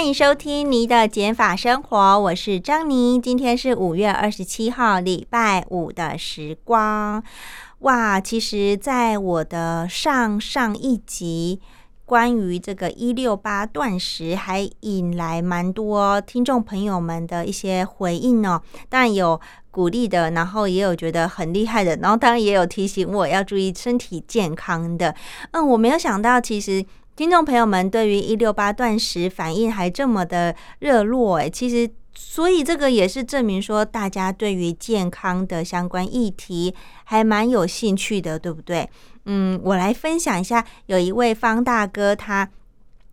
欢迎收听你的减法生活，我是张妮。今天是五月二十七号，礼拜五的时光。哇，其实，在我的上上一集关于这个一六八断食，还引来蛮多听众朋友们的一些回应哦。当然有鼓励的，然后也有觉得很厉害的，然后当然也有提醒我要注意身体健康的。嗯，我没有想到，其实。听众朋友们对于一六八断食反应还这么的热络诶，其实所以这个也是证明说大家对于健康的相关议题还蛮有兴趣的，对不对？嗯，我来分享一下，有一位方大哥他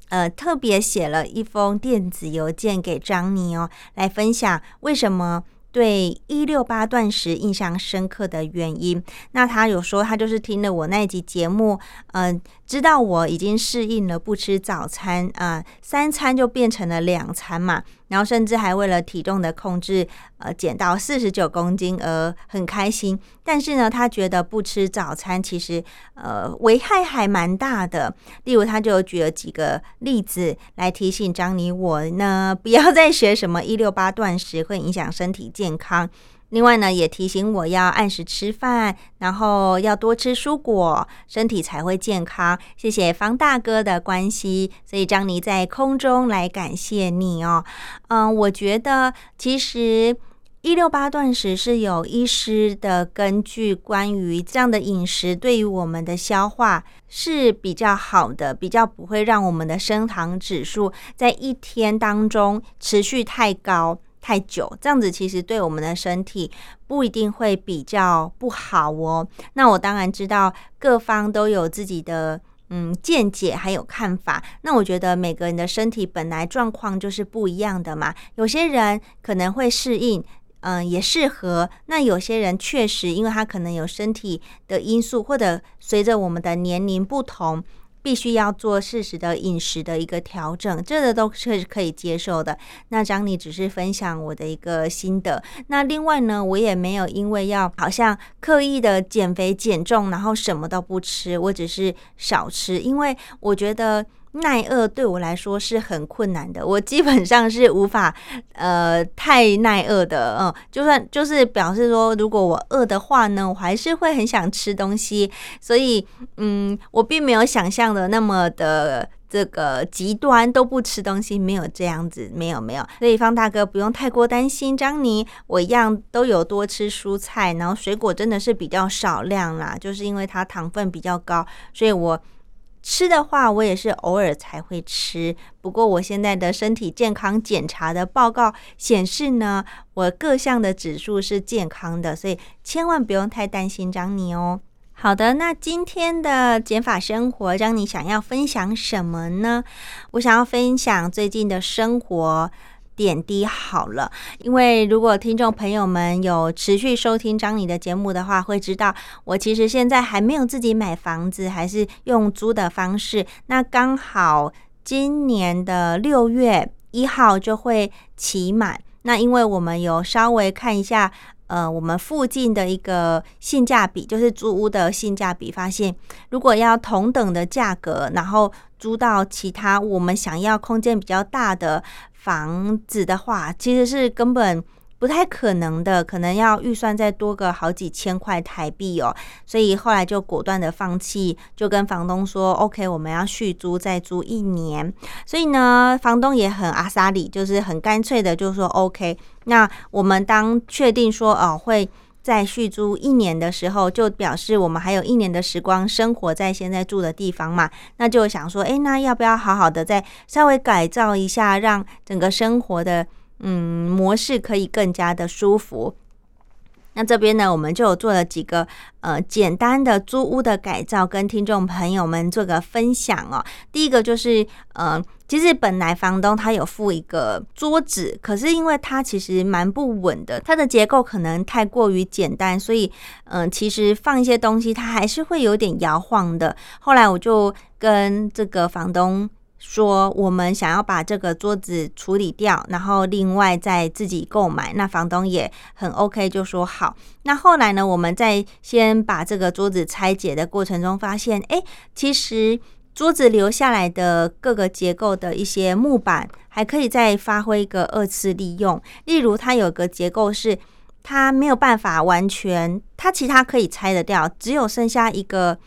呃特别写了一封电子邮件给张妮哦，来分享为什么。对一六八断食印象深刻的原因，那他有说他就是听了我那一集节目，嗯，知道我已经适应了不吃早餐啊，三餐就变成了两餐嘛。然后甚至还为了体重的控制，呃，减到四十九公斤而很开心。但是呢，他觉得不吃早餐其实，呃，危害还蛮大的。例如，他就举了几个例子来提醒张妮我呢，不要再学什么一六八断食会影响身体健康。另外呢，也提醒我要按时吃饭，然后要多吃蔬果，身体才会健康。谢谢方大哥的关系，所以张妮在空中来感谢你哦。嗯，我觉得其实一六八断食是有医师的根据，关于这样的饮食对于我们的消化是比较好的，比较不会让我们的升糖指数在一天当中持续太高。太久，这样子其实对我们的身体不一定会比较不好哦。那我当然知道各方都有自己的嗯见解还有看法。那我觉得每个人的身体本来状况就是不一样的嘛。有些人可能会适应，嗯，也适合。那有些人确实因为他可能有身体的因素，或者随着我们的年龄不同。必须要做适时的饮食的一个调整，这个都是可以接受的。那张你只是分享我的一个心得。那另外呢，我也没有因为要好像刻意的减肥减重，然后什么都不吃，我只是少吃，因为我觉得。耐饿对我来说是很困难的，我基本上是无法呃太耐饿的，嗯，就算就是表示说，如果我饿的话呢，我还是会很想吃东西，所以嗯，我并没有想象的那么的这个极端都不吃东西，没有这样子，没有没有，所以方大哥不用太过担心，张妮我一样都有多吃蔬菜，然后水果真的是比较少量啦，就是因为它糖分比较高，所以我。吃的话，我也是偶尔才会吃。不过我现在的身体健康检查的报告显示呢，我各项的指数是健康的，所以千万不用太担心张妮哦。好的，那今天的减法生活，张妮想要分享什么呢？我想要分享最近的生活。点滴好了，因为如果听众朋友们有持续收听张你的节目的话，会知道我其实现在还没有自己买房子，还是用租的方式。那刚好今年的六月一号就会期满。那因为我们有稍微看一下，呃，我们附近的一个性价比，就是租屋的性价比，发现如果要同等的价格，然后租到其他我们想要空间比较大的。房子的话，其实是根本不太可能的，可能要预算再多个好几千块台币哦。所以后来就果断的放弃，就跟房东说：“OK，我们要续租，再租一年。”所以呢，房东也很阿萨里，就是很干脆的就说：“OK。”那我们当确定说哦会。在续租一年的时候，就表示我们还有一年的时光生活在现在住的地方嘛，那就想说，哎，那要不要好好的再稍微改造一下，让整个生活的嗯模式可以更加的舒服？那这边呢，我们就做了几个呃简单的租屋的改造，跟听众朋友们做个分享哦。第一个就是呃，其实本来房东他有附一个桌子，可是因为它其实蛮不稳的，它的结构可能太过于简单，所以嗯，其实放一些东西它还是会有点摇晃的。后来我就跟这个房东。说我们想要把这个桌子处理掉，然后另外再自己购买。那房东也很 OK，就说好。那后来呢，我们在先把这个桌子拆解的过程中，发现，哎，其实桌子留下来的各个结构的一些木板，还可以再发挥一个二次利用。例如，它有个结构是它没有办法完全，它其他可以拆得掉，只有剩下一个。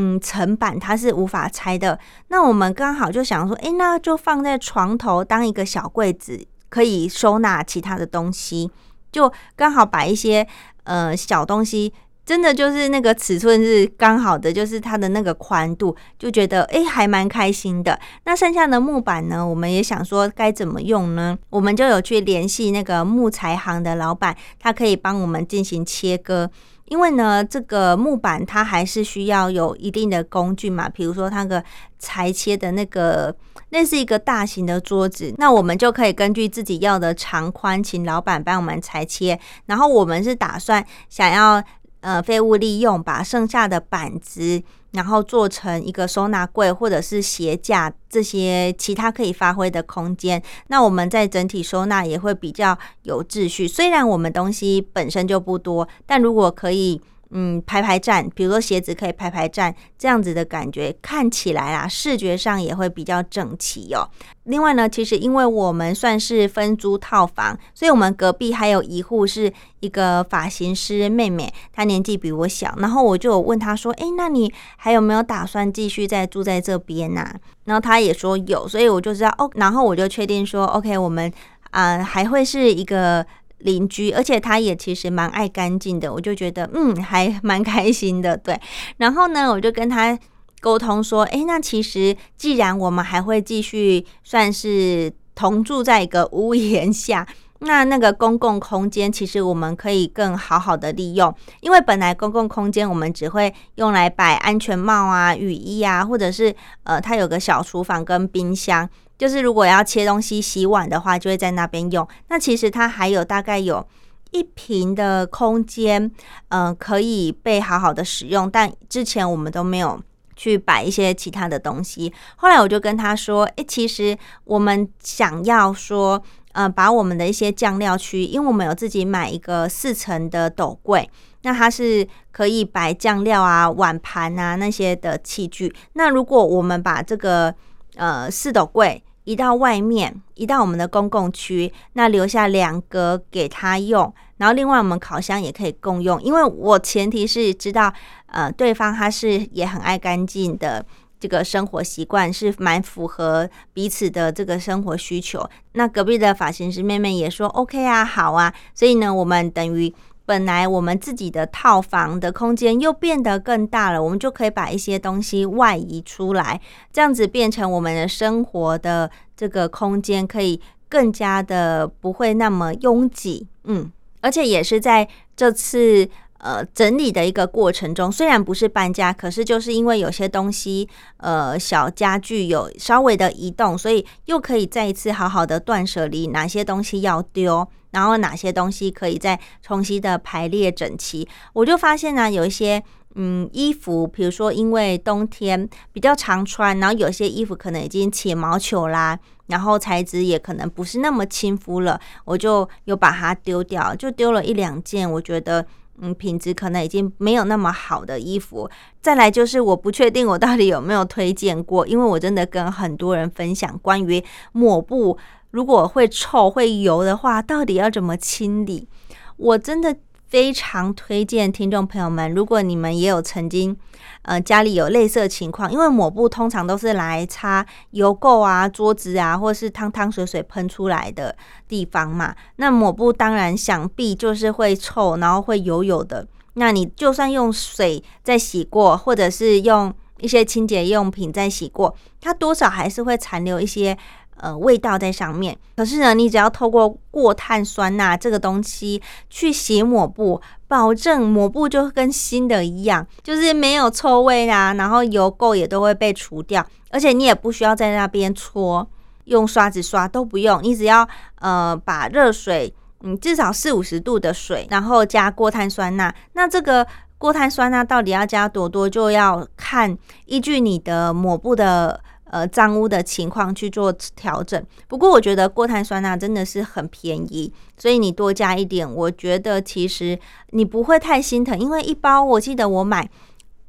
嗯，层板它是无法拆的。那我们刚好就想说，哎，那就放在床头当一个小柜子，可以收纳其他的东西。就刚好把一些呃小东西，真的就是那个尺寸是刚好的，就是它的那个宽度，就觉得哎还蛮开心的。那剩下的木板呢，我们也想说该怎么用呢？我们就有去联系那个木材行的老板，他可以帮我们进行切割。因为呢，这个木板它还是需要有一定的工具嘛，比如说它个裁切的那个，那是一个大型的桌子，那我们就可以根据自己要的长宽，请老板帮我们裁切。然后我们是打算想要呃废物利用，把剩下的板子。然后做成一个收纳柜或者是鞋架这些其他可以发挥的空间，那我们在整体收纳也会比较有秩序。虽然我们东西本身就不多，但如果可以。嗯，排排站，比如说鞋子可以排排站，这样子的感觉看起来啊，视觉上也会比较整齐哦。另外呢，其实因为我们算是分租套房，所以我们隔壁还有一户是一个发型师妹妹，她年纪比我小，然后我就问她说：“哎，那你还有没有打算继续再住在这边呐？”然后她也说有，所以我就知道哦，然后我就确定说：“OK，我们啊还会是一个。”邻居，而且他也其实蛮爱干净的，我就觉得嗯，还蛮开心的。对，然后呢，我就跟他沟通说，哎，那其实既然我们还会继续算是同住在一个屋檐下，那那个公共空间其实我们可以更好好的利用，因为本来公共空间我们只会用来摆安全帽啊、雨衣啊，或者是呃，它有个小厨房跟冰箱。就是如果要切东西、洗碗的话，就会在那边用。那其实它还有大概有一平的空间，嗯，可以被好好的使用。但之前我们都没有去摆一些其他的东西。后来我就跟他说：“诶，其实我们想要说，呃，把我们的一些酱料区，因为我们有自己买一个四层的斗柜，那它是可以摆酱料啊、碗盘啊那些的器具。那如果我们把这个呃四斗柜，移到外面，移到我们的公共区，那留下两格给他用。然后另外我们烤箱也可以共用，因为我前提是知道，呃，对方他是也很爱干净的这个生活习惯，是蛮符合彼此的这个生活需求。那隔壁的发型师妹妹也说 OK 啊，好啊。所以呢，我们等于。本来我们自己的套房的空间又变得更大了，我们就可以把一些东西外移出来，这样子变成我们的生活的这个空间可以更加的不会那么拥挤，嗯，而且也是在这次。呃，整理的一个过程中，虽然不是搬家，可是就是因为有些东西，呃，小家具有稍微的移动，所以又可以再一次好好的断舍离，哪些东西要丢，然后哪些东西可以再重新的排列整齐。我就发现呢，有一些嗯衣服，比如说因为冬天比较常穿，然后有些衣服可能已经起毛球啦，然后材质也可能不是那么亲肤了，我就又把它丢掉，就丢了一两件，我觉得。嗯，品质可能已经没有那么好的衣服。再来就是我不确定我到底有没有推荐过，因为我真的跟很多人分享关于抹布，如果会臭会油的话，到底要怎么清理？我真的。非常推荐听众朋友们，如果你们也有曾经，呃，家里有类似的情况，因为抹布通常都是来擦油垢啊、桌子啊，或是汤汤水水喷出来的地方嘛。那抹布当然想必就是会臭，然后会油油的。那你就算用水再洗过，或者是用一些清洁用品再洗过，它多少还是会残留一些。呃味道在上面。可是呢，你只要透过过碳酸钠这个东西去洗抹布，保证抹布就跟新的一样，就是没有臭味啦，然后油垢也都会被除掉，而且你也不需要在那边搓，用刷子刷都不用，你只要呃把热水。嗯，至少四五十度的水，然后加过碳酸钠。那这个过碳酸钠到底要加多多，就要看依据你的抹布的呃脏污的情况去做调整。不过我觉得过碳酸钠真的是很便宜，所以你多加一点，我觉得其实你不会太心疼，因为一包我记得我买。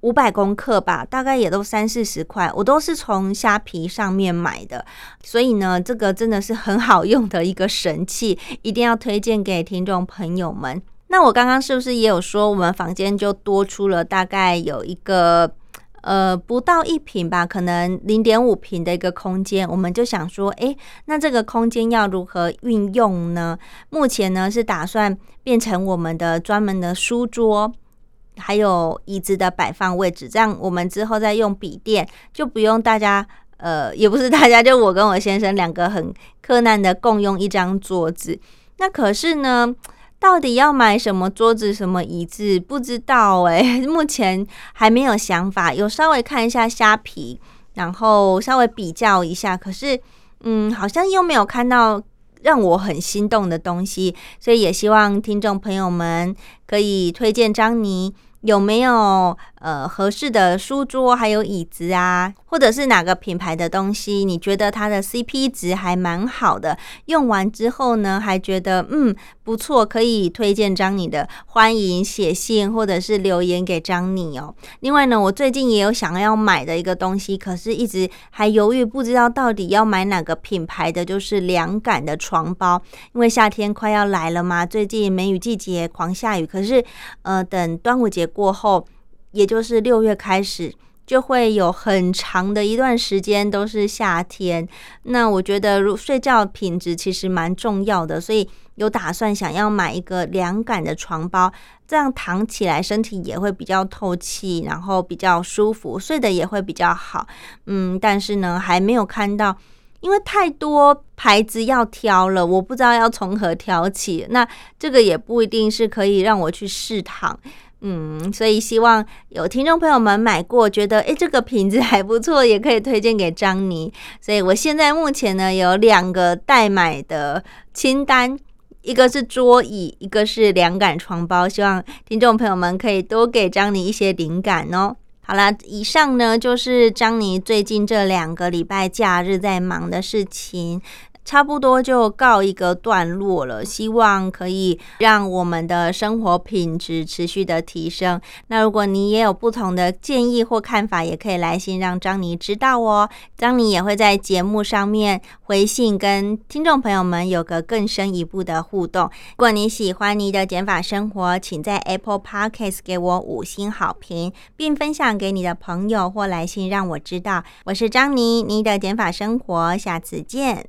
五百公克吧，大概也都三四十块，我都是从虾皮上面买的，所以呢，这个真的是很好用的一个神器，一定要推荐给听众朋友们。那我刚刚是不是也有说，我们房间就多出了大概有一个呃不到一平吧，可能零点五平的一个空间，我们就想说，诶，那这个空间要如何运用呢？目前呢是打算变成我们的专门的书桌。还有椅子的摆放位置，这样我们之后再用笔电就不用大家，呃，也不是大家，就我跟我先生两个很困难的共用一张桌子。那可是呢，到底要买什么桌子、什么椅子，不知道哎，目前还没有想法。有稍微看一下虾皮，然后稍微比较一下，可是嗯，好像又没有看到让我很心动的东西，所以也希望听众朋友们可以推荐张妮。有没有呃合适的书桌还有椅子啊，或者是哪个品牌的东西？你觉得它的 CP 值还蛮好的，用完之后呢，还觉得嗯不错，可以推荐张你的，欢迎写信或者是留言给张你哦。另外呢，我最近也有想要买的一个东西，可是一直还犹豫，不知道到底要买哪个品牌的，就是凉感的床包，因为夏天快要来了嘛，最近梅雨季节狂下雨，可是呃等端午节。过后，也就是六月开始，就会有很长的一段时间都是夏天。那我觉得，如睡觉品质其实蛮重要的，所以有打算想要买一个凉感的床包，这样躺起来身体也会比较透气，然后比较舒服，睡得也会比较好。嗯，但是呢，还没有看到，因为太多牌子要挑了，我不知道要从何挑起。那这个也不一定是可以让我去试躺。嗯，所以希望有听众朋友们买过，觉得诶这个品质还不错，也可以推荐给张妮。所以我现在目前呢有两个待买的清单，一个是桌椅，一个是凉感床包。希望听众朋友们可以多给张妮一些灵感哦。好了，以上呢就是张妮最近这两个礼拜假日在忙的事情。差不多就告一个段落了，希望可以让我们的生活品质持续的提升。那如果你也有不同的建议或看法，也可以来信让张妮知道哦。张妮也会在节目上面回信，跟听众朋友们有个更深一步的互动。如果你喜欢你的减法生活，请在 Apple Podcast 给我五星好评，并分享给你的朋友或来信让我知道。我是张妮，你的减法生活，下次见。